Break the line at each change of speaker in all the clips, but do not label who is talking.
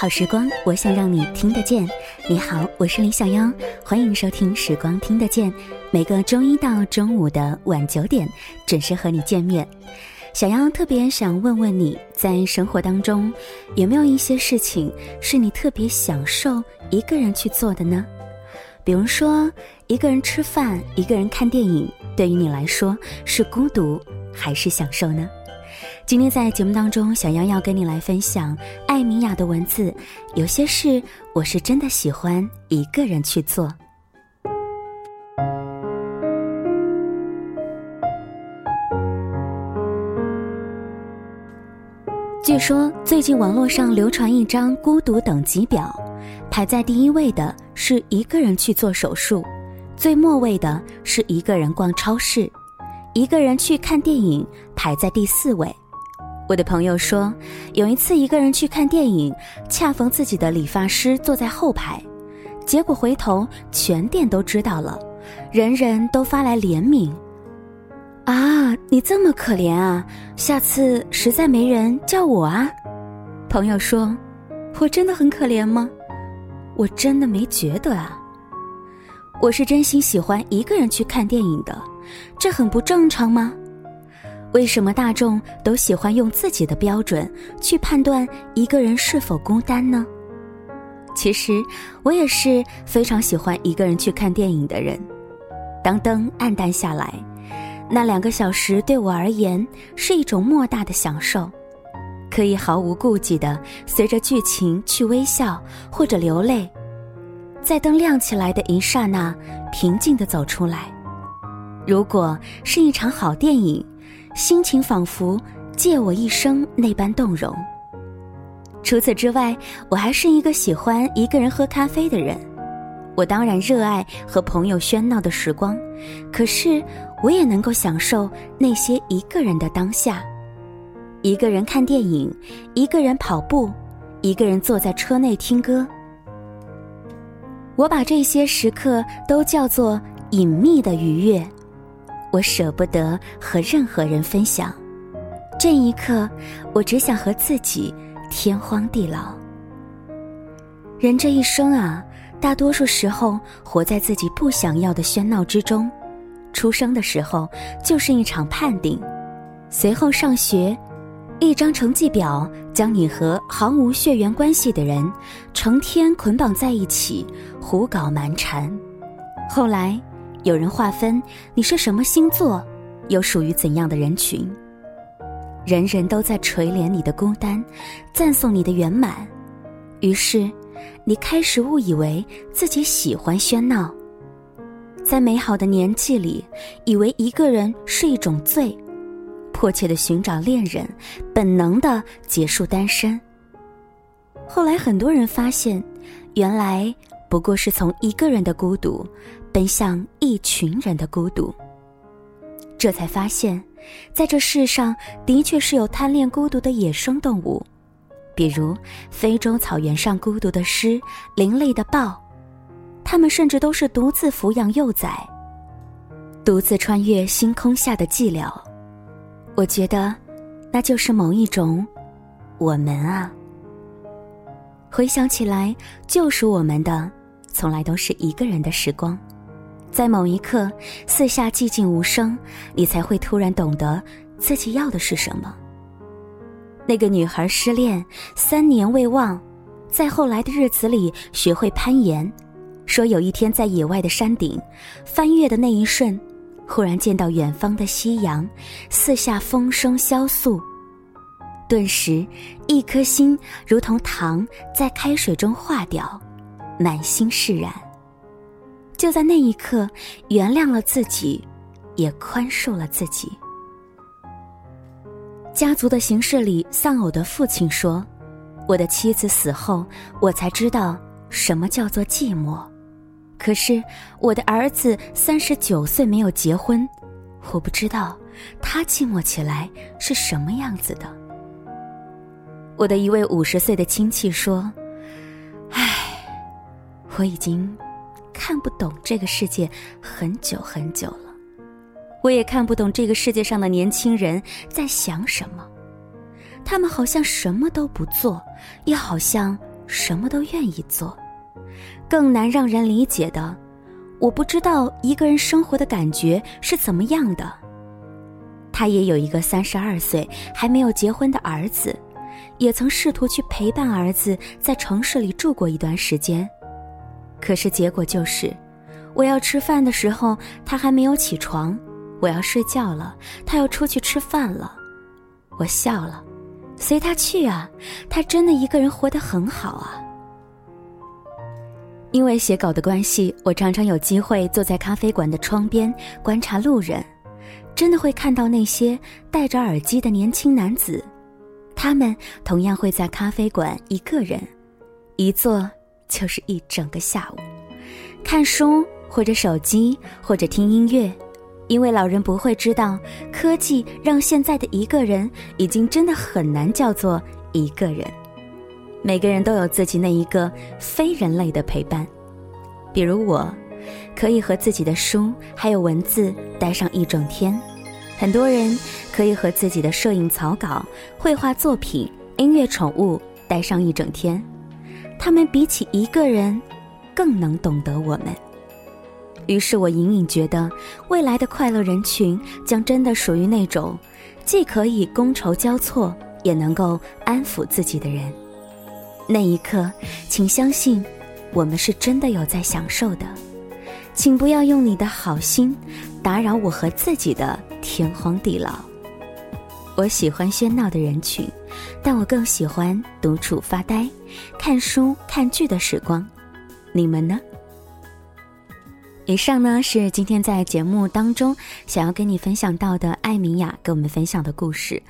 好时光，我想让你听得见。你好，我是李小妖，欢迎收听《时光听得见》，每个周一到中午的晚九点准时和你见面。小妖特别想问问你在生活当中有没有一些事情是你特别享受一个人去做的呢？比如说，一个人吃饭，一个人看电影，对于你来说是孤独还是享受呢？今天在节目当中，小杨要跟你来分享艾米亚的文字。有些事我是真的喜欢一个人去做。据说最近网络上流传一张孤独等级表，排在第一位的是一个人去做手术，最末位的是一个人逛超市，一个人去看电影排在第四位。我的朋友说，有一次一个人去看电影，恰逢自己的理发师坐在后排，结果回头全店都知道了，人人都发来怜悯。啊，你这么可怜啊！下次实在没人叫我啊。朋友说，我真的很可怜吗？我真的没觉得啊。我是真心喜欢一个人去看电影的，这很不正常吗？为什么大众都喜欢用自己的标准去判断一个人是否孤单呢？其实我也是非常喜欢一个人去看电影的人。当灯暗淡下来，那两个小时对我而言是一种莫大的享受，可以毫无顾忌的随着剧情去微笑或者流泪，在灯亮起来的一刹那，平静的走出来。如果是一场好电影。心情仿佛借我一生那般动容。除此之外，我还是一个喜欢一个人喝咖啡的人。我当然热爱和朋友喧闹的时光，可是我也能够享受那些一个人的当下。一个人看电影，一个人跑步，一个人坐在车内听歌。我把这些时刻都叫做隐秘的愉悦。我舍不得和任何人分享，这一刻，我只想和自己天荒地老。人这一生啊，大多数时候活在自己不想要的喧闹之中。出生的时候就是一场判定，随后上学，一张成绩表将你和毫无血缘关系的人成天捆绑在一起，胡搞蛮缠。后来。有人划分你是什么星座，又属于怎样的人群。人人都在垂怜你的孤单，赞颂你的圆满。于是，你开始误以为自己喜欢喧闹。在美好的年纪里，以为一个人是一种罪，迫切的寻找恋人，本能的结束单身。后来，很多人发现，原来不过是从一个人的孤独。奔向一群人的孤独，这才发现，在这世上的确是有贪恋孤独的野生动物，比如非洲草原上孤独的狮、林类的豹，它们甚至都是独自抚养幼崽，独自穿越星空下的寂寥。我觉得，那就是某一种我们啊。回想起来，救赎我们的，从来都是一个人的时光。在某一刻，四下寂静无声，你才会突然懂得自己要的是什么。那个女孩失恋三年未忘，在后来的日子里学会攀岩，说有一天在野外的山顶翻越的那一瞬，忽然见到远方的夕阳，四下风声萧肃，顿时一颗心如同糖在开水中化掉，满心释然。就在那一刻，原谅了自己，也宽恕了自己。家族的形式里，丧偶的父亲说：“我的妻子死后，我才知道什么叫做寂寞。可是我的儿子三十九岁没有结婚，我不知道他寂寞起来是什么样子的。”我的一位五十岁的亲戚说：“唉，我已经。”看不懂这个世界很久很久了，我也看不懂这个世界上的年轻人在想什么。他们好像什么都不做，也好像什么都愿意做。更难让人理解的，我不知道一个人生活的感觉是怎么样的。他也有一个三十二岁还没有结婚的儿子，也曾试图去陪伴儿子在城市里住过一段时间，可是结果就是，我要吃饭的时候他还没有起床，我要睡觉了他要出去吃饭了。我笑了，随他去啊，他真的一个人活得很好啊。因为写稿的关系，我常常有机会坐在咖啡馆的窗边观察路人。真的会看到那些戴着耳机的年轻男子，他们同样会在咖啡馆一个人，一坐就是一整个下午，看书或者手机或者听音乐，因为老人不会知道，科技让现在的一个人已经真的很难叫做一个人。每个人都有自己那一个非人类的陪伴，比如我，可以和自己的书还有文字待上一整天。很多人可以和自己的摄影草稿、绘画作品、音乐宠物待上一整天，他们比起一个人，更能懂得我们。于是我隐隐觉得，未来的快乐人群将真的属于那种，既可以觥筹交错，也能够安抚自己的人。那一刻，请相信，我们是真的有在享受的。请不要用你的好心，打扰我和自己的。天荒地老。我喜欢喧闹的人群，但我更喜欢独处发呆、看书看剧的时光。你们呢？以上呢是今天在节目当中想要跟你分享到的艾米雅给我们分享的故事。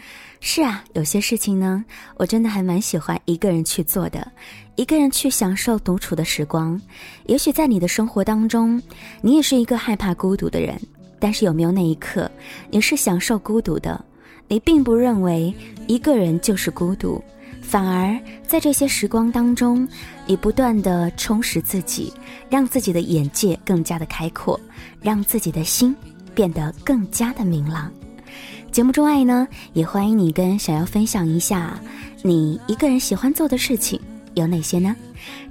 是啊，有些事情呢，我真的还蛮喜欢一个人去做的，一个人去享受独处的时光。也许在你的生活当中，你也是一个害怕孤独的人。但是有没有那一刻，你是享受孤独的？你并不认为一个人就是孤独，反而在这些时光当中，你不断的充实自己，让自己的眼界更加的开阔，让自己的心变得更加的明朗。节目中外呢，也欢迎你跟想要分享一下你一个人喜欢做的事情。有哪些呢？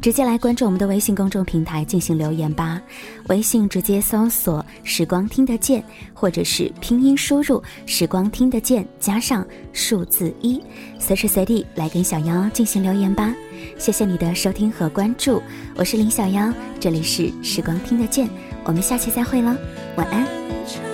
直接来关注我们的微信公众平台进行留言吧。微信直接搜索“时光听得见”，或者是拼音输入“时光听得见”加上数字一，随时随地来跟小妖进行留言吧。谢谢你的收听和关注，我是林小妖，这里是时光听得见，我们下期再会了，晚安。